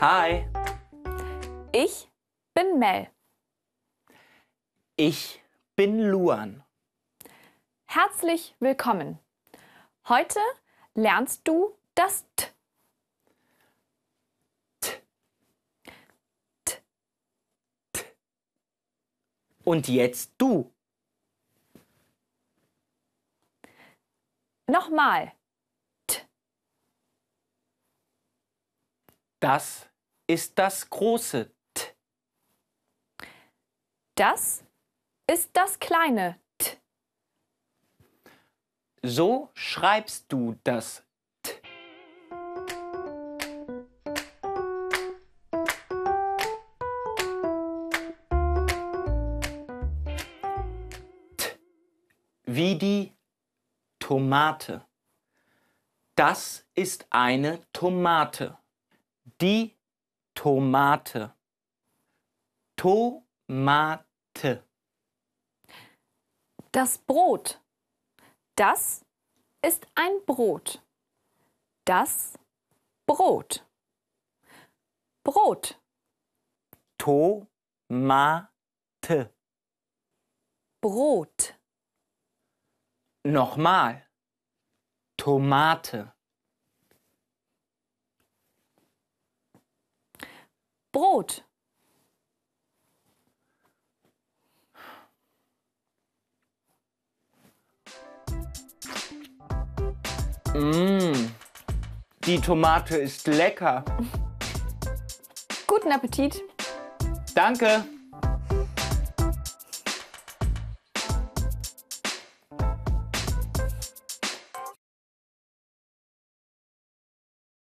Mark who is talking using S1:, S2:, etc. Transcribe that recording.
S1: Hi,
S2: Ich bin Mel.
S1: ich bin Luan.
S2: Herzlich willkommen. Heute lernst du das T.
S1: Und jetzt du.
S2: Nochmal.
S1: Das ist das große T.
S2: Das ist das kleine T.
S1: So schreibst du das T. T. Wie die Tomate. Das ist eine Tomate. Die Tomate. Tomate.
S2: Das Brot. Das ist ein Brot. Das Brot. Brot.
S1: Tomate.
S2: Brot.
S1: Nochmal. Tomate.
S2: Brot.
S1: Mmh. Die Tomate ist lecker.
S2: Guten Appetit.
S1: Danke.